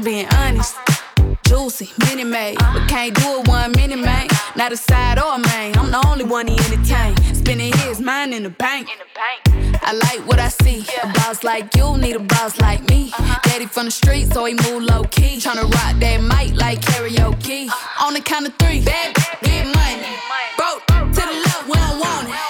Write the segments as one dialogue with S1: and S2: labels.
S1: just being honest juicy, mini made. But can't do it one mini man. Not a side or a main. I'm the only one he entertain. Spending his mind in the bank. I like what I see. A boss like you need a boss like me. Uh-huh. Daddy from the street, so he move low key. Tryna rock that mic like karaoke. Uh-huh. On the count of three, bad, get money. Broke to the left, we don't want it.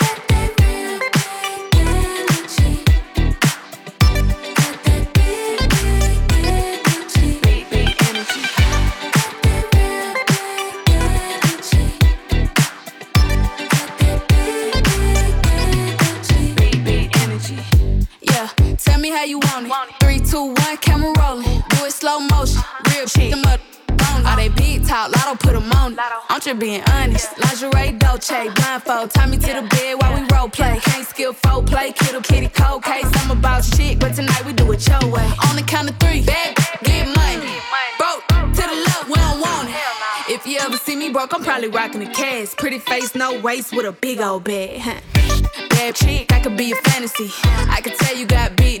S1: How you want it. Three, two, one, camera rolling. Do it slow motion. Real shit. Them up. All they big talk, Latto put them on. I'm just being honest. Lingerie, Dolce, blindfold. Tie me to the bed while we role play. Can't skill folk play, kiddo kitty cold case. I'm about shit, but tonight we do it your way. On the count of three, bad, get money. Broke to the left, we don't want it. If you ever see me broke, I'm probably rocking a cast. Pretty face, no waist, with a big old bag. Bad chick, I could be a fantasy. I could tell you got beat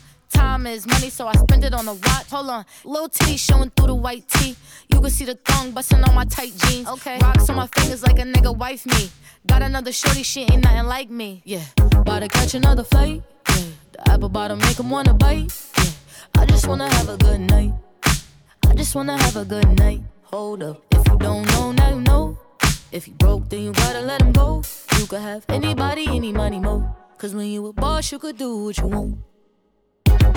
S2: Time is money, so I spend it on a watch. Hold on, little titty showing through the white tee. You can see the thong busting on my tight jeans. Okay, rocks on my fingers like a nigga wife me. Got another shorty, she ain't nothing like me. Yeah, about to catch another flight. Yeah, the apple bottom make him wanna bite. Yeah, I just wanna have a good night. I just wanna have a good night. Hold up, if you don't know, now you know. If you broke, then you gotta let him go. You could have anybody, any money, mo. Cause when you a boss, you could do what you want.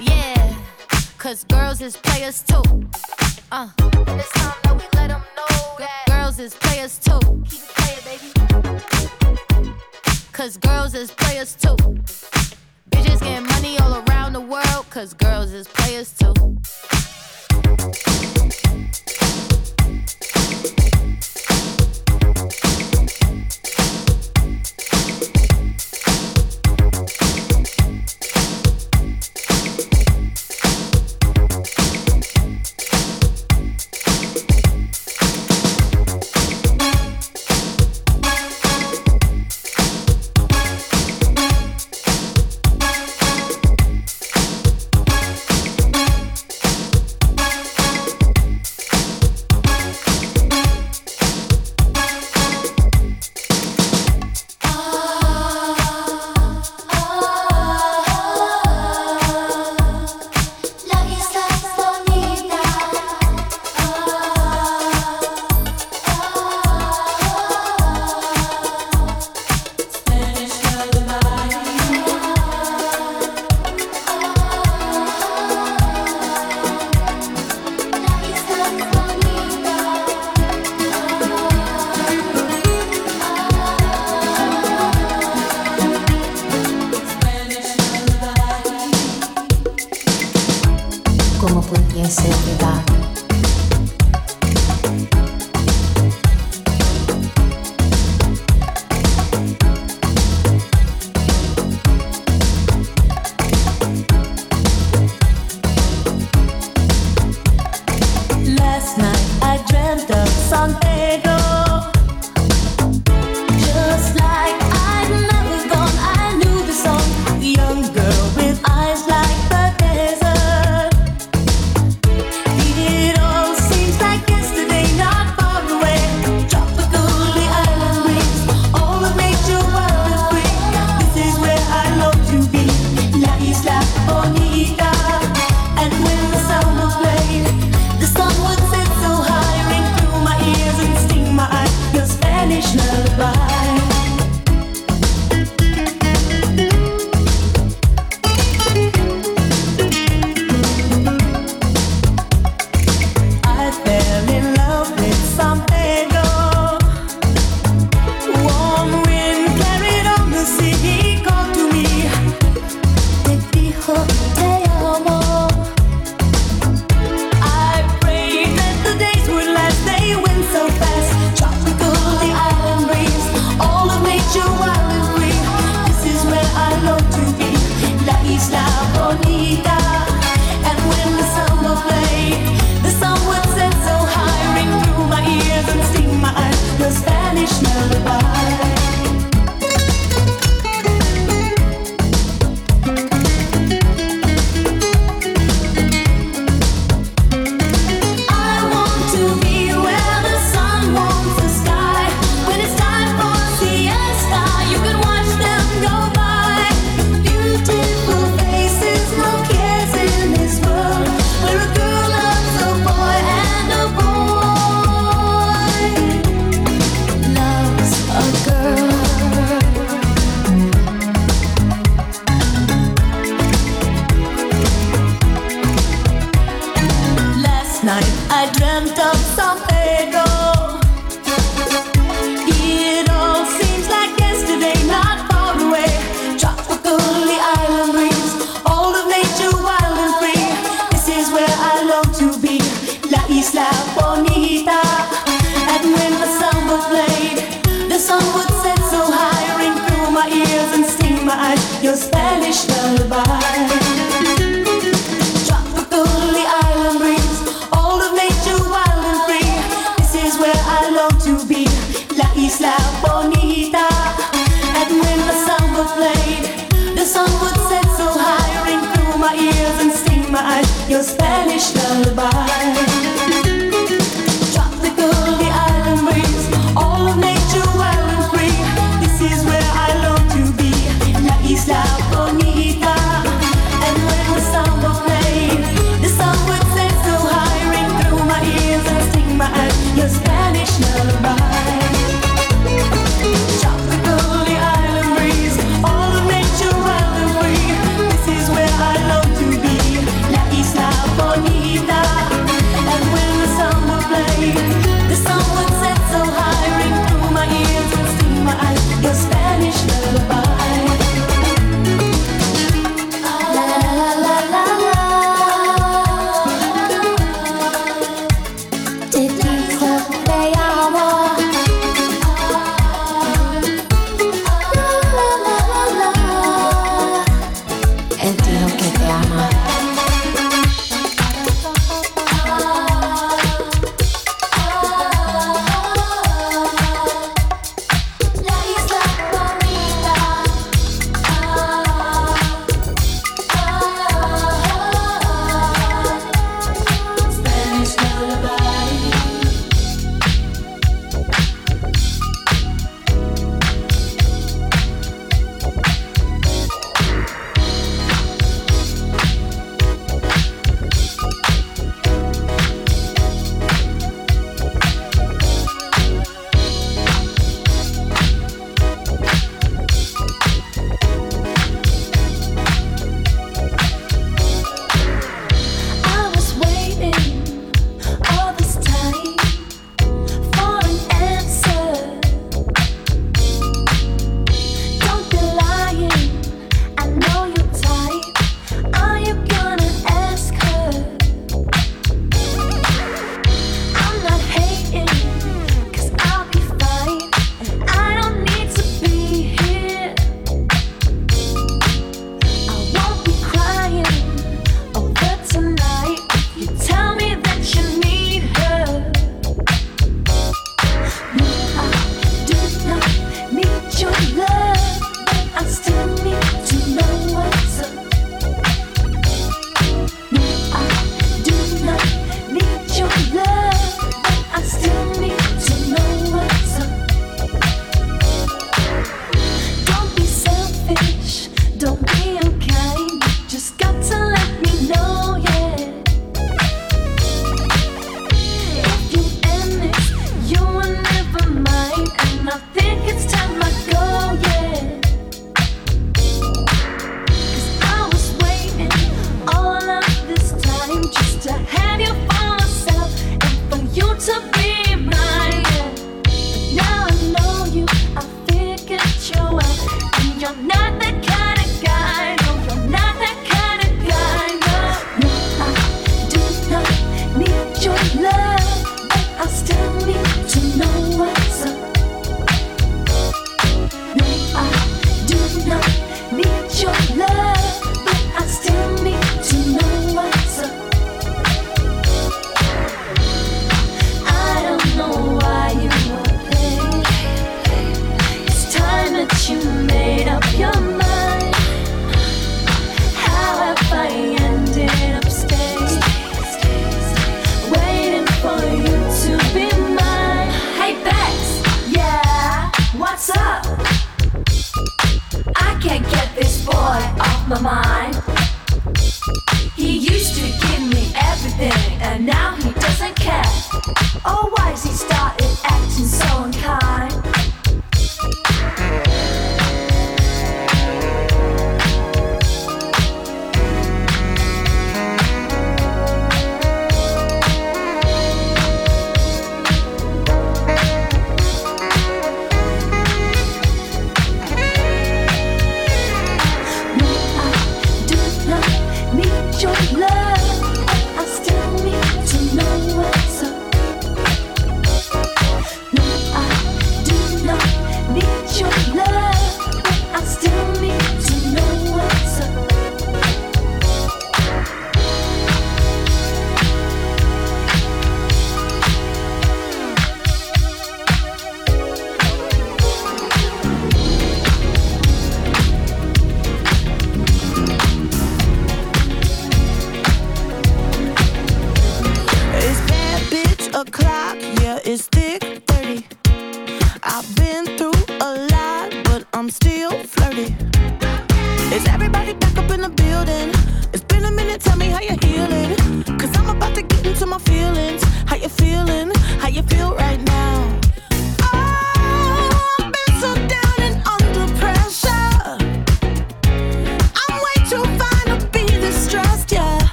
S2: Yeah, cause girls is players too. Uh, and it's time that we let them know that girls is players too. Keep it playing, baby. Cause girls is players too. Bitches getting money all around the world, cause girls is players too.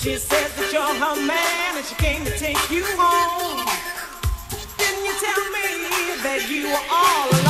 S3: She says that you're her man and she came to take you home. Didn't you tell me that you were all alone?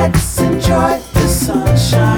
S4: let's enjoy the sunshine.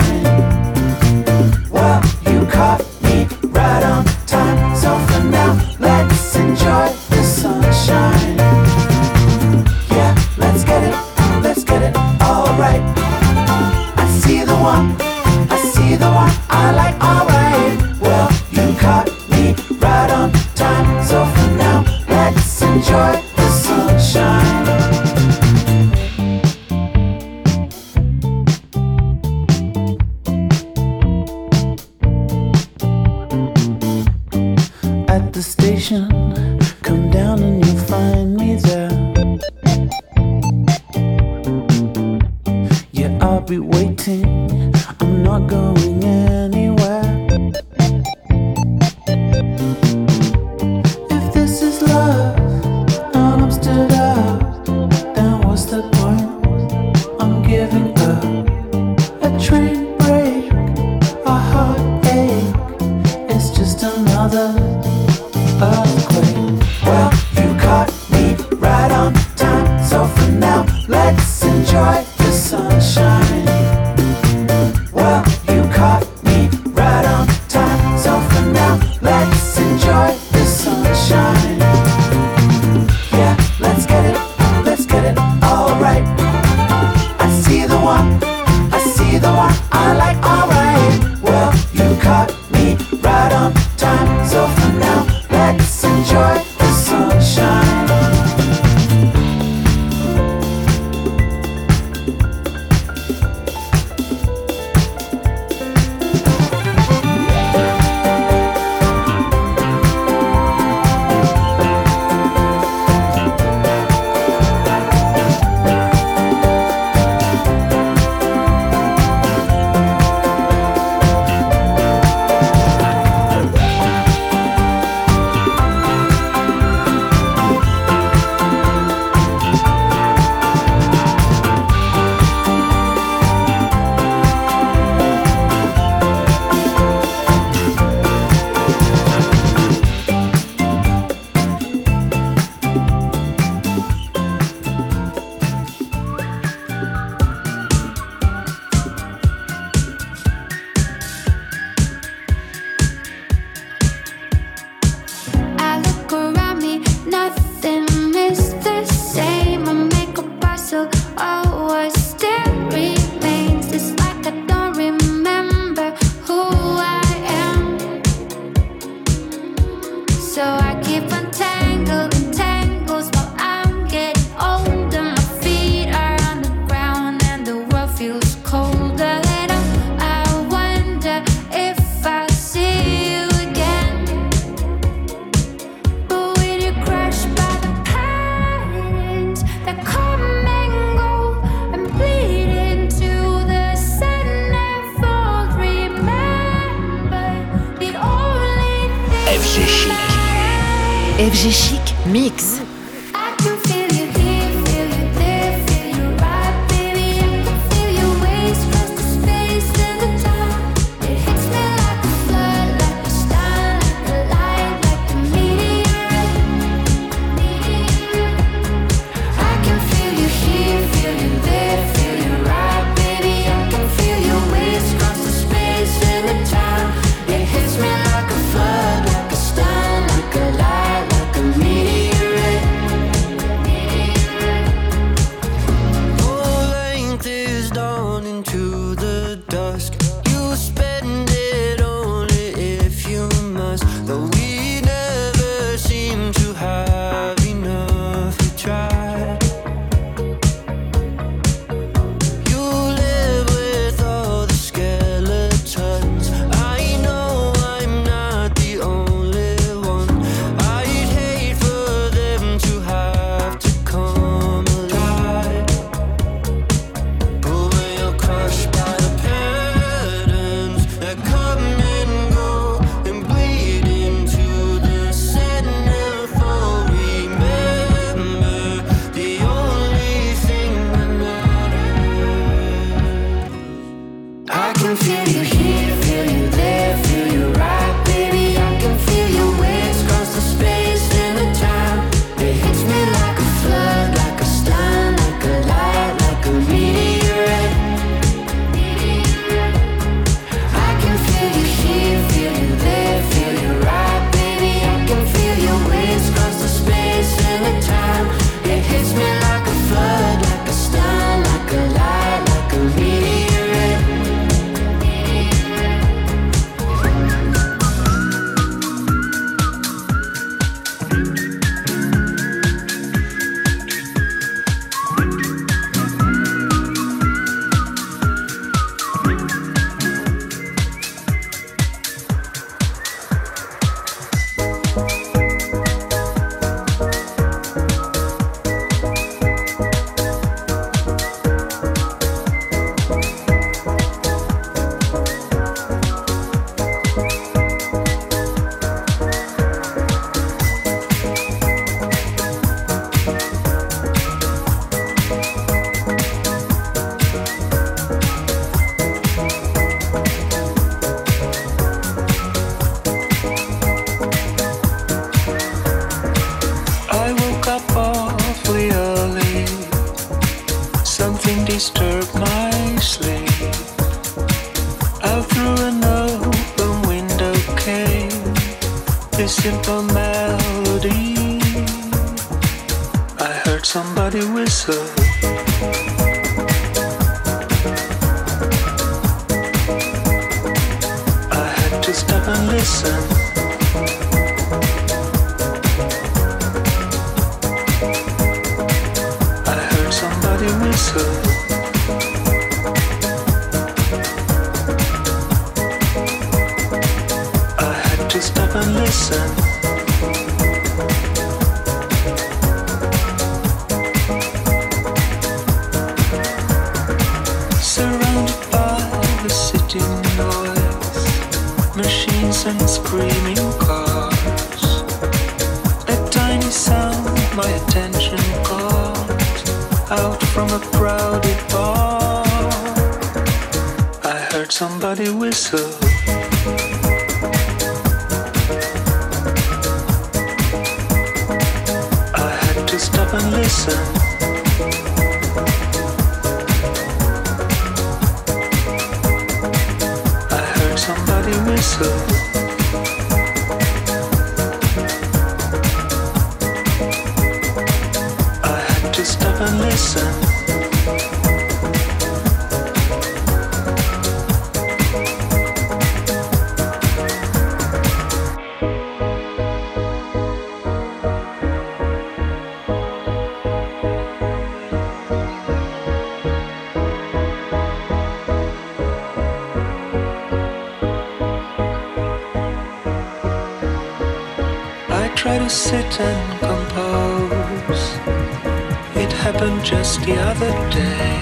S4: the
S5: other day.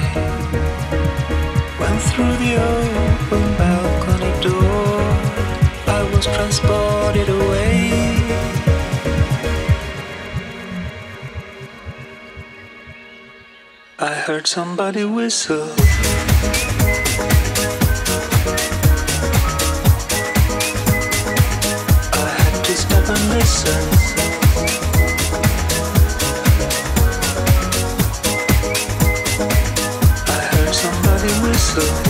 S5: When through the open balcony door, I was transported away. I heard somebody whistle.
S6: myself